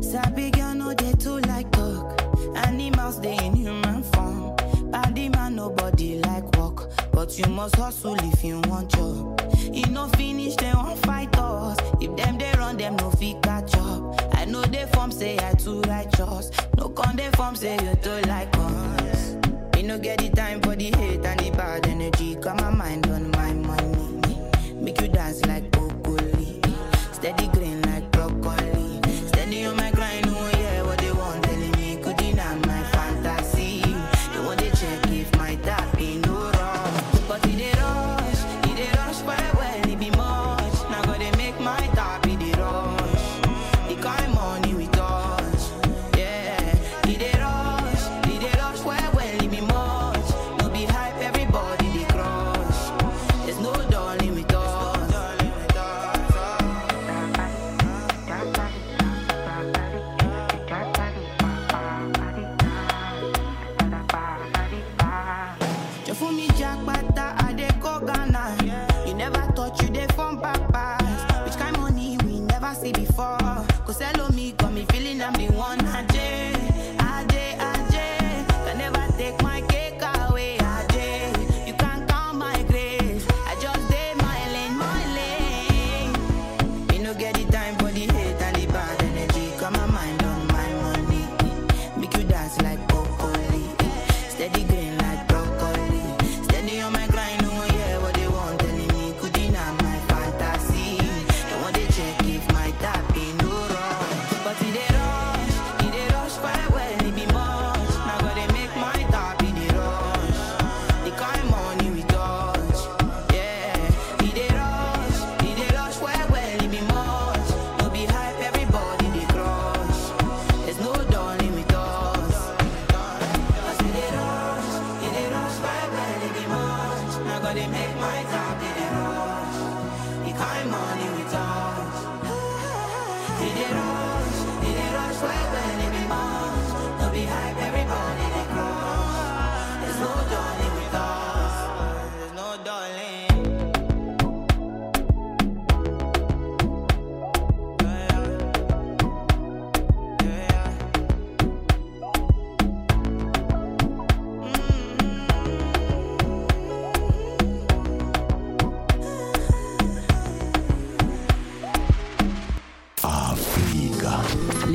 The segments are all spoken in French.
Sabi girl no dey too like talk. Animals dey in human form. Body man nobody like work, but you must hustle if you want job. E no finish dem wan fight us. If dem dey run dem no fit catch up. I know dey form say I too righteous. No con dey form say you too like us. No get the time for the hate and the bad energy. Got my mind on my money. Make you dance like broccoli. Steady green I said.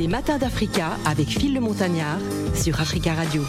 Les matins d'Africa avec Phil le Montagnard sur Africa Radio.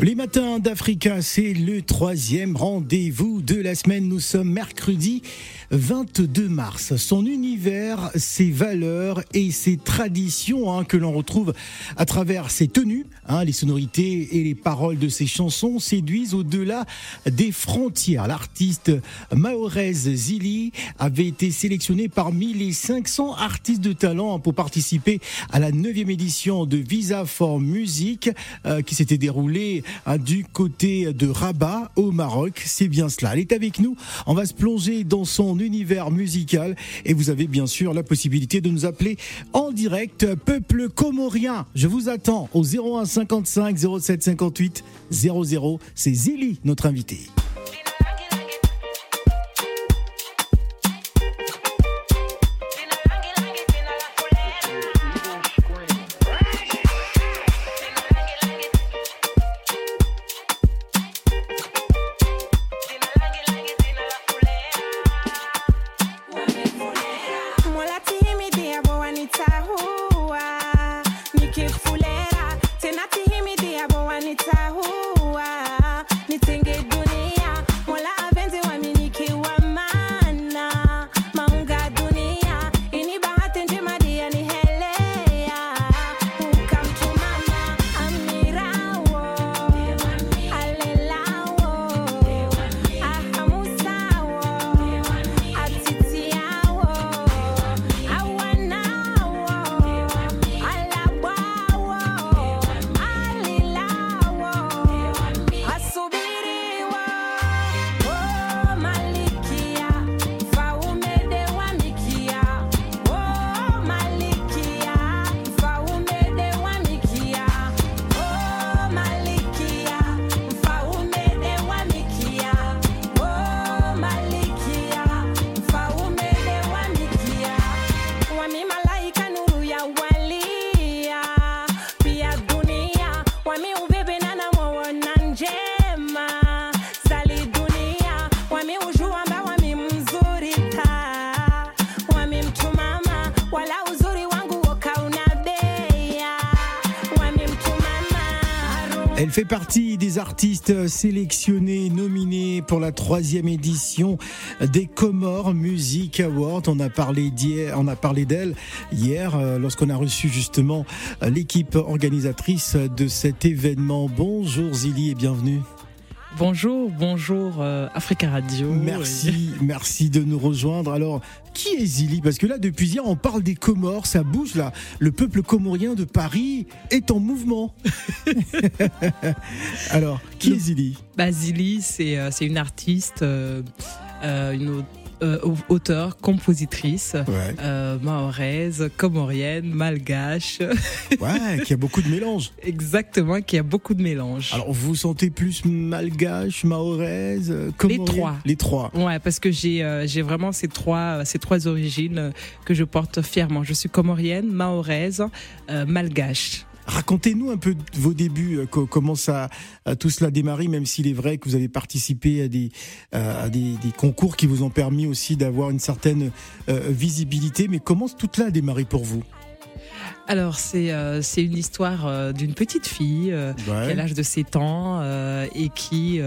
Les matins d'Africa, c'est le troisième rendez-vous de la semaine. Nous sommes mercredi 22 mars. Son univers, ses valeurs et ses traditions hein, que l'on retrouve à travers ses tenues, hein, les sonorités et les paroles de ses chansons séduisent au-delà des frontières. L'artiste Maorez Zili avait été sélectionné parmi les 500 artistes de talent pour participer à la 9e édition de Visa for Music euh, qui s'était déroulée hein, du côté de Rabat au Maroc. C'est bien cela. Elle est avec nous. On va se plonger dans son univers musical et vous avez bien sûr la possibilité de nous appeler en direct. Peuple comorien, je vous attends au 01 55 07 58 00. C'est Zili, notre invité. Elle fait partie des artistes sélectionnés, nominés pour la troisième édition des Comores Music Awards. On a parlé on a parlé d'elle hier euh, lorsqu'on a reçu justement l'équipe organisatrice de cet événement. Bonjour Zili et bienvenue. Bonjour, bonjour euh, Africa Radio. Merci, merci de nous rejoindre. Alors, qui est Zili? Parce que là, depuis hier, on parle des Comores, ça bouge là. Le peuple comorien de Paris est en mouvement. Alors, qui est Zili? Bah, Zili, c'est euh, une artiste, euh, une euh, auteur, compositrice, euh, mahoraise, comorienne, malgache. ouais, qui a beaucoup de mélange. Exactement, qui a beaucoup de mélange. Alors, vous vous sentez plus malgache, mahoraise, comorienne Les trois. Les trois. Ouais, parce que j'ai euh, j'ai vraiment ces trois ces trois origines que je porte fièrement. Je suis comorienne, mahoraise, malgache. Racontez-nous un peu vos débuts, euh, comment ça a tout cela démarré, même s'il est vrai que vous avez participé à des, euh, des, concours qui vous ont permis aussi d'avoir une certaine euh, visibilité. Mais comment tout cela a démarré pour vous? Alors c'est c'est une histoire d'une petite fille qui a l'âge de 7 ans et qui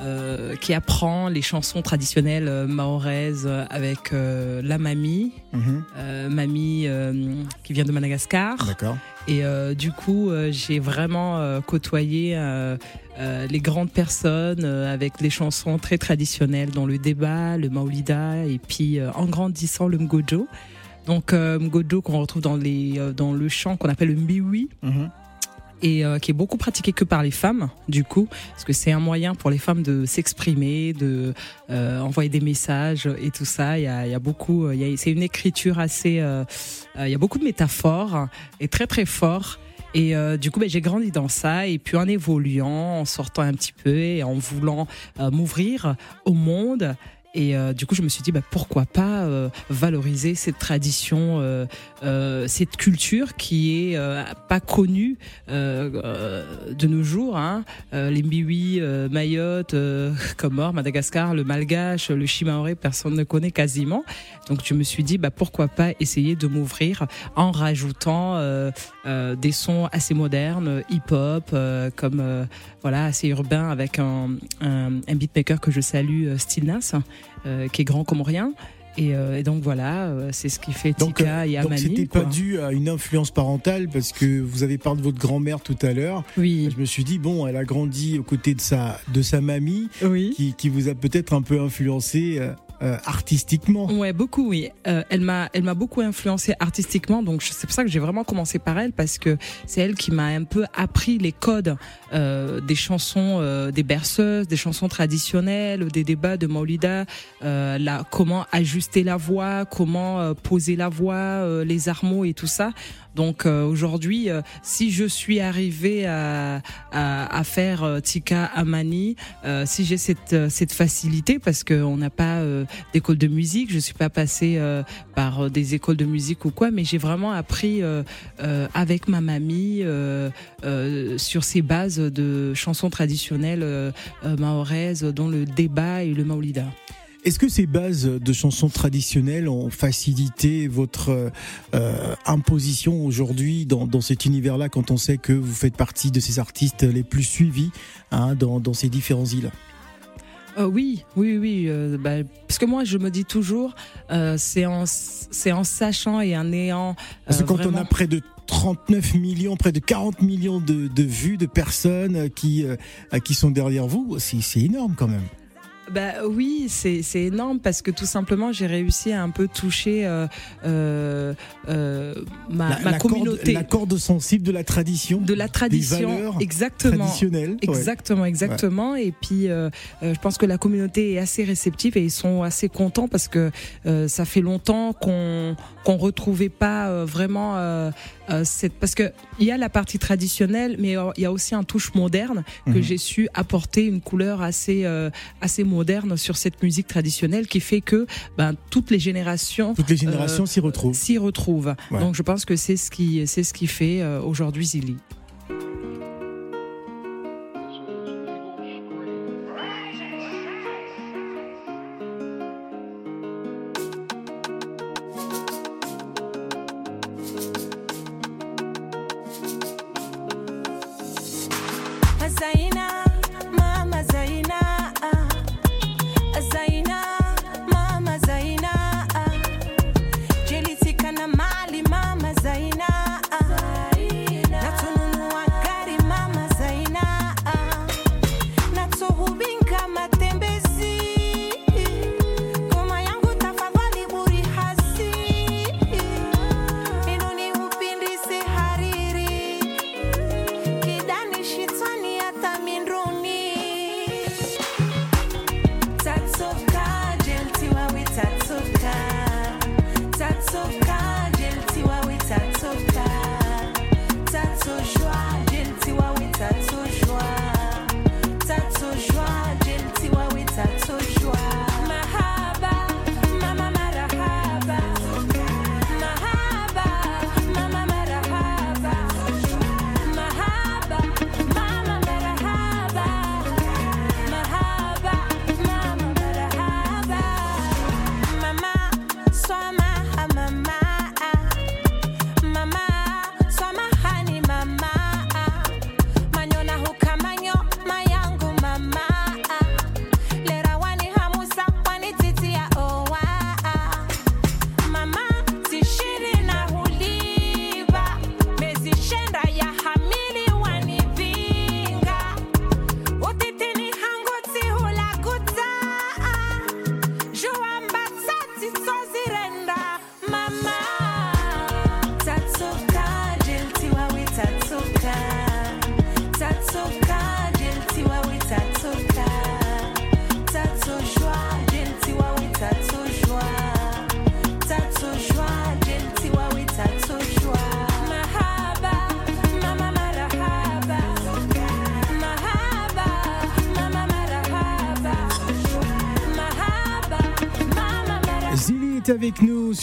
euh, qui apprend les chansons traditionnelles euh, mahoraises avec euh, la mamie, mhm. mamie qui vient de Madagascar. D'accord. Et du coup, j'ai vraiment côtoyé les grandes personnes avec les chansons très traditionnelles, dans le débat, le maolida, et puis en grandissant le mgojo. Donc mgojo qu'on retrouve dans les dans le chant qu'on appelle le mbiwi. Mhm et euh, qui est beaucoup pratiqué que par les femmes, du coup, parce que c'est un moyen pour les femmes de s'exprimer, de euh, envoyer des messages et tout ça. Il y a, il y a beaucoup, c'est une écriture assez, euh, il y a beaucoup de métaphores et très très fort. Et du coup, ben, j'ai grandi dans ça. Et puis en évoluant, en sortant un petit peu et en voulant m'ouvrir au monde, et euh, du coup, je me suis dit, bah, pourquoi pas euh, valoriser cette tradition, euh, cette culture qui est pas connue de nos jours. Hein. les Mbiwi, Mayotte, Comores, Madagascar, le Malgache, le Chimaoré, personne ne connaît quasiment. Donc, je me suis dit, bah, pourquoi pas essayer de m'ouvrir en rajoutant des sons assez modernes, hip-hop, comme voilà, assez urbain, avec un, un, un beatmaker que je salue, Stilnas euh, qui est grand comme rien. Et, euh, et, donc voilà, euh, c'est ce qui fait Tika et Amani. Donc c'était pas dû à une influence parentale parce que vous avez parlé de votre grand-mère tout à l'heure. Oui. Je me suis dit bon, elle a grandi aux côtés de sa de sa mamie, oui. qui, qui vous a peut-être un peu influencé euh, artistiquement. Ouais, beaucoup, oui. Euh, elle m'a, elle m'a beaucoup influencé artistiquement, donc c'est pour ça que j'ai vraiment commencé par elle parce que c'est elle qui m'a un peu appris les codes euh, des chansons, euh, des berceuses, des chansons traditionnelles, des débats de Maulida, euh, la, comment ajuster la voix, comment poser la voix, les armeaux et tout ça. Donc aujourd'hui, si je suis arrivée à, à, à faire Tika Amani, si j'ai cette, cette facilité, parce qu'on n'a pas d'école de musique, je suis pas passée euh, par euh, des écoles de musique ou quoi, mais j'ai vraiment appris euh, avec ma mamie sur ces bases de chansons traditionnelles mahoraises, dont le débat et le maolida. Est-ce que ces bases de chansons traditionnelles ont facilité votre imposition aujourd'hui dans, dans, cet univers-là quand on sait que vous faites partie de ces artistes les plus suivis hein, dans, dans ces différents îles? Euh, oui, oui, oui. Euh, bah, parce que moi, je me dis toujours, euh, c'est en, c'est en sachant et en ayant. parce que quand on a près de 39 millions, près de 40 millions de, de vues de personnes qui, qui sont derrière vous, c'est énorme quand même. Bah oui, c'est énorme parce que tout simplement j'ai réussi à un peu toucher euh, euh, euh ma, ma communauté. la corde sensible de la tradition. De la tradition, exactement. Traditionnelle. Exactement, exactement. Et puis euh, euh, je pense que la communauté est assez réceptive et ils sont assez contents parce que euh, ça fait longtemps qu'on qu'on retrouvait pas vraiment cette parce que il y a la partie traditionnelle, mais il y a aussi un touche moderne que mhm. j'ai su apporter une couleur assez assez moderne sur cette musique traditionnelle qui fait que ben, toutes les générations toutes les générations s'y retrouvent. s'y retrouvent. Donc je pense que c'est ce qui c'est ce qui fait euh, aujourd'hui Zili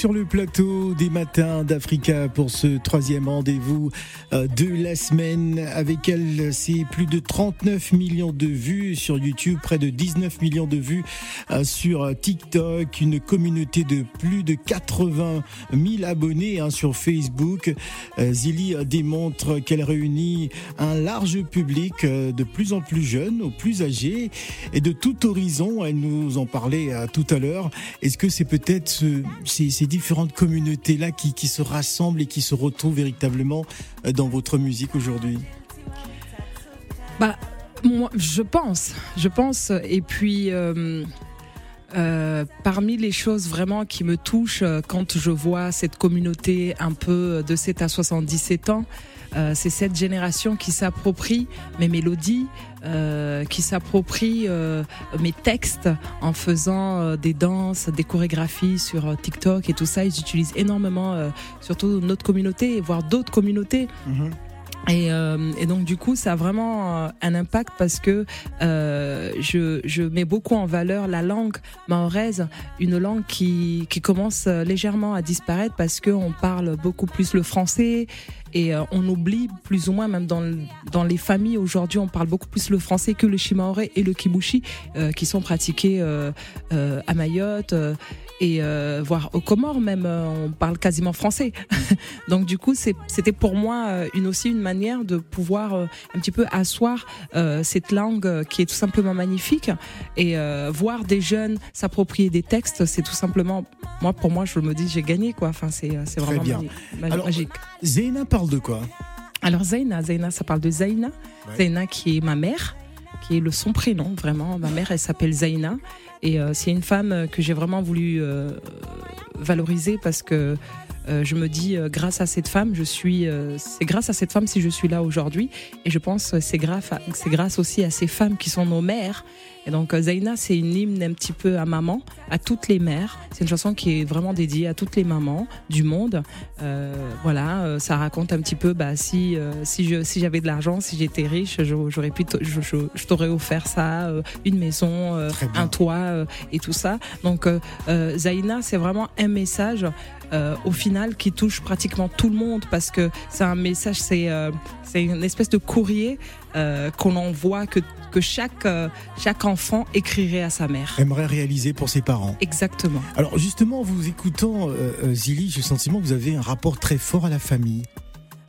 sur le plateau des matins d'Africa pour ce troisième rendez-vous euh, de la semaine. Avec elle, c'est plus de 39 millions de vues sur YouTube, près de 19 millions de vues euh, sur TikTok, une communauté de plus de 80 000 abonnés hein, sur Facebook. Euh, Zili démontre qu'elle réunit un large public de plus en plus jeune, aux plus âgés et de tout horizon. Elle nous en parlait tout à l'heure. Est-ce que c'est peut-être ces, différentes communautés-là qui, qui, se rassemblent et qui se retrouvent véritablement euh, dans votre musique aujourd'hui? Bah, moi, je pense, je pense. Et puis, euh, euh, parmi les choses vraiment qui me touchent quand je vois cette communauté un peu de 7 à 77 ans, euh, c'est cette génération qui s'approprie mes mélodies, euh, qui s'approprie euh, mes textes en faisant des danses, des chorégraphies sur TikTok et tout ça. Ils utilisent énormément, surtout notre communauté, voire d'autres communautés. Mhm. Et, euh, et, donc du coup, ça a vraiment un impact parce que euh, je, je, mets beaucoup en valeur la langue mahoraise, une langue qui, qui commence légèrement à disparaître parce que on parle beaucoup plus le français et euh, on oublie plus ou moins même dans, dans les familles aujourd'hui, on parle beaucoup plus le français que le shimaoré et le kibushi euh, qui sont pratiqués euh, à Mayotte et euh, voire aux Comores même, euh, on parle quasiment français. Donc du coup, c'était pour moi une aussi une manière de pouvoir un petit peu asseoir cette langue qui est tout simplement magnifique et voir des jeunes s'approprier des textes, c'est tout simplement moi pour moi je me dis j'ai gagné quoi. Enfin c'est c'est vraiment bien. magique. Zaina parle de quoi? Alors Zaina, Zaina ça parle de Zaina, Zaina qui est ma mère qui est le son prénom vraiment. Ma mère elle s'appelle Zaina et euh, c'est une femme euh, que j'ai vraiment voulu euh, valoriser parce que je me dis grâce à cette femme, je suis c'est grâce à cette femme si je suis là aujourd'hui. Et je pense c'est grâce c'est grâce aussi à ces femmes qui sont nos mères et donc euh, Zaina, c'est une hymne un petit peu à maman, à toutes les mères. C'est une chanson qui est vraiment dédiée à toutes les mamans du monde. Euh, voilà, euh, ça raconte un petit peu bah, si si je si j'avais de l'argent, si j'étais riche, j'aurais pu je, je, t'aurais offert ça, une maison, un toit et tout ça. Donc Zaina, c'est vraiment un message euh, au final qui touche pratiquement tout le monde parce que c'est un message, c'est euh, c'est une espèce de courrier euh, qu'on envoie que que chaque chaque enfant écrirait à sa mère. Aimerait réaliser pour ses parents. Exactement. Alors justement, vous écoutant Zili, j'ai le sentiment que vous avez un rapport très fort à la famille.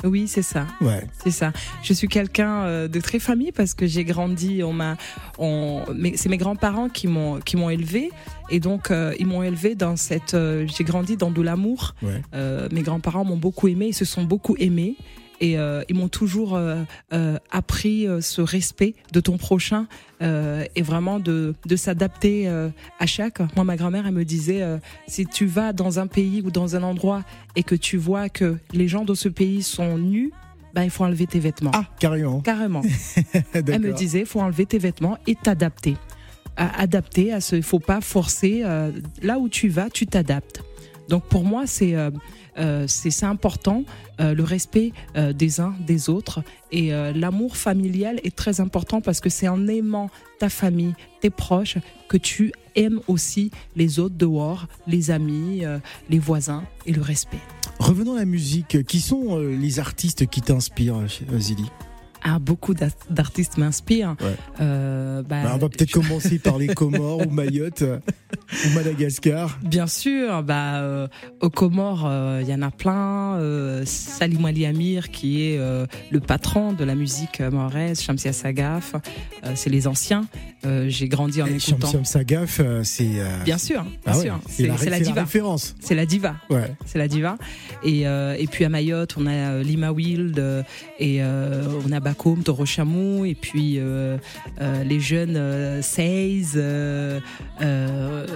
Oui, c'est ça. Ouais. C'est ça. Je suis quelqu'un euh, de très famille parce que j'ai grandi. On m'a, on, c'est mes grands-parents qui m'ont qui m'ont élevé et donc euh, ils m'ont élevé dans cette. Euh, j'ai grandi dans de l'amour. mes grands-parents m'ont beaucoup aimé. Ils se sont beaucoup aimés et euh, ils m'ont toujours euh, euh, appris ce respect de ton prochain et vraiment de, de s'adapter à chaque. Moi, ma grand-mère, elle me disait si tu vas dans un pays ou dans un endroit et que tu vois que les gens de ce pays sont nus, ben, il faut enlever tes vêtements. Ah, carrément. Carrément. elle me disait il faut enlever tes vêtements et t'adapter. adapter à ce, il faut pas forcer. là où tu vas, tu t'adaptes. Donc pour moi, c'est euh, c'est important, euh, le respect euh, des uns des autres et l'amour familial est très important parce que c'est en aimant ta famille, tes proches, que tu aimes aussi les autres dehors, les amis, les voisins et le respect. Revenons à la musique. Qui sont les artistes qui t'inspirent, Zili? Ah, beaucoup d'artistes m'inspirent. Euh, bah, bah, on va peut-être commencer par les Comores ou Mayotte ou Madagascar. Bien sûr, bah, euh, aux Comores, euh, il y en a plein. Salim Ali Amir, qui est le patron de la musique mahoraise, Shamsia Sagaf, c'est les anciens. J'ai grandi en Et écoutant. Shamsia Sagaf, c'est. Bien sûr, bien ah sûr. C'est la, diva. référence. C'est la diva. Ouais. C'est la diva. Et, et puis à Mayotte, on a Lima Wild et on a Bakoum, Toro Chamou, et puis euh, euh, les jeunes euh, euh,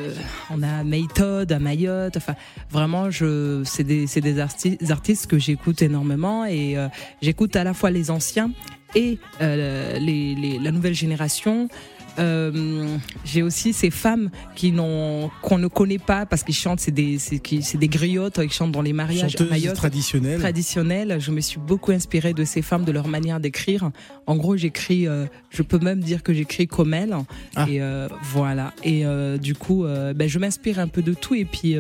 on a Maytod à Mayotte. Enfin, vraiment, je, c'est des, des artistes que j'écoute énormément et j'écoute à la fois les anciens et les, la nouvelle génération. Euh, j'ai aussi ces femmes qui n'ont qu'on ne connaît pas parce qu'ils chantent, c'est des c'est des griottes, ils chantent dans les mariages traditionnels. Traditionnelles. Je me suis beaucoup inspirée de ces femmes, de leur manière d'écrire. En gros, j'écris, euh, je peux même dire que j'écris comme elles. Ah. Et euh, voilà. Et du coup, ben, je m'inspire un peu de tout et puis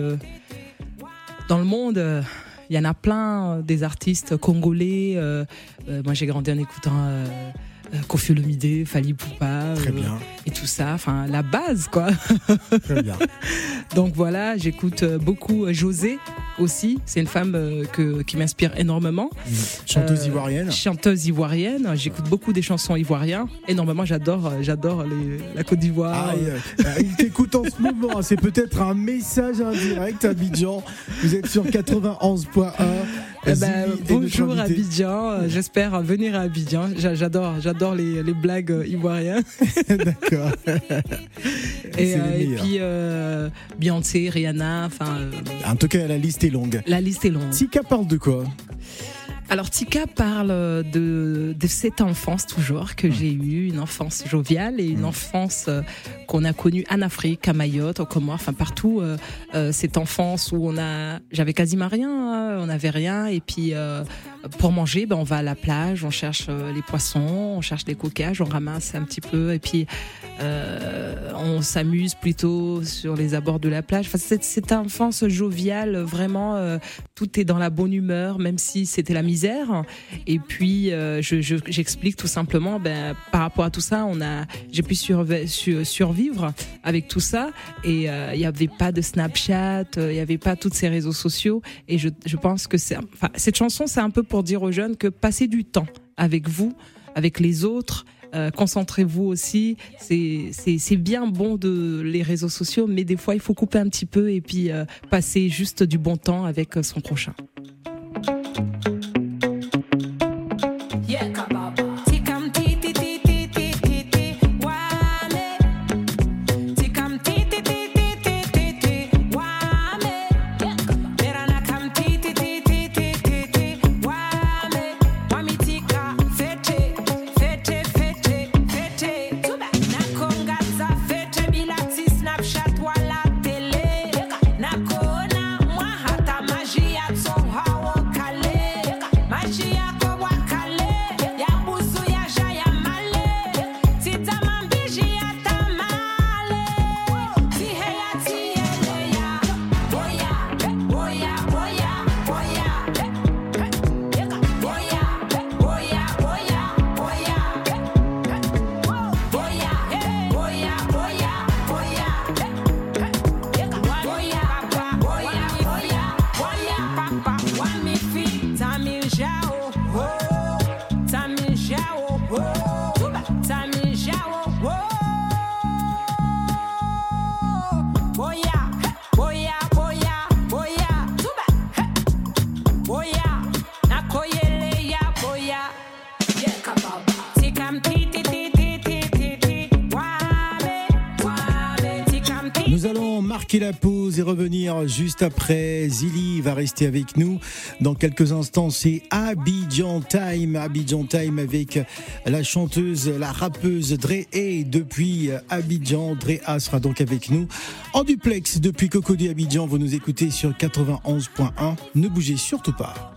Dans le monde, il y en a plein des artistes congolais. moi, j'ai grandi en écoutant euh, Koffi Olomide, Fali Poupa Très euh, bien, et tout ça. Enfin, la base, quoi. très bien. Donc voilà, j'écoute euh, beaucoup José aussi. C'est une femme que, qui m'inspire énormément. Chanteuse Euh, ivoirienne. Chanteuse ivoirienne. J'écoute beaucoup des chansons ivoiriennes. Énormément, j'adore, j'adore la Côte d'Ivoire. Il t'écoute en ce moment. C'est peut-être un message indirect, Abidjan. Vous êtes sur 91.1. Eh ben, bonjour. Abidjan, Euh, j'espère venir à Abidjan. J'a- J'adore, j'adore les, les blagues euh, ivoiriennes. D'accord. Et, euh, et puis euh, Beyoncé, Rihanna, enfin En tout cas, la liste est longue. la liste est longue. Tika parle de quoi? Alors Tika parle de, de cette enfance toujours que j'ai eue, une enfance joviale et une enfance euh, qu'on a connue en Afrique, à Mayotte, au Comores, enfin partout. euh, euh, cette enfance où on a, j'avais quasiment rien, hein, on n'avait rien et puis euh, pour manger, ben on va à la plage, on cherche euh, les poissons, on cherche les coquillages, on ramasse un petit peu et puis euh, on s'amuse plutôt sur les abords de la plage. Enfin, cette, cette enfance joviale, vraiment, euh, tout est dans la bonne humeur, même si c'était la misère. Et puis, euh, je- je- j'explique tout simplement, ben, par rapport à tout ça, on a, j'ai pu survivre avec tout ça. Et euh, il n'y avait pas de Snapchat, euh, il n'y avait pas tous ces réseaux sociaux. Et je, je pense que c'est, enfin, cette chanson, c'est un peu pour dire aux jeunes que passez du temps avec vous, avec les autres. Euh, concentrez-vous aussi. C'est bien bon de les réseaux sociaux, mais des fois il faut couper un petit peu et puis euh, passer juste du bon temps avec euh, son prochain. La pause et revenir juste après. Zili va rester avec nous. Dans quelques instants, c'est Abidjan Time. Abidjan Time avec la chanteuse, la rappeuse Dre A depuis Abidjan. Dre A sera donc avec nous en duplex depuis Cocody Abidjan. Vous nous écoutez sur 91.1. Ne bougez surtout pas.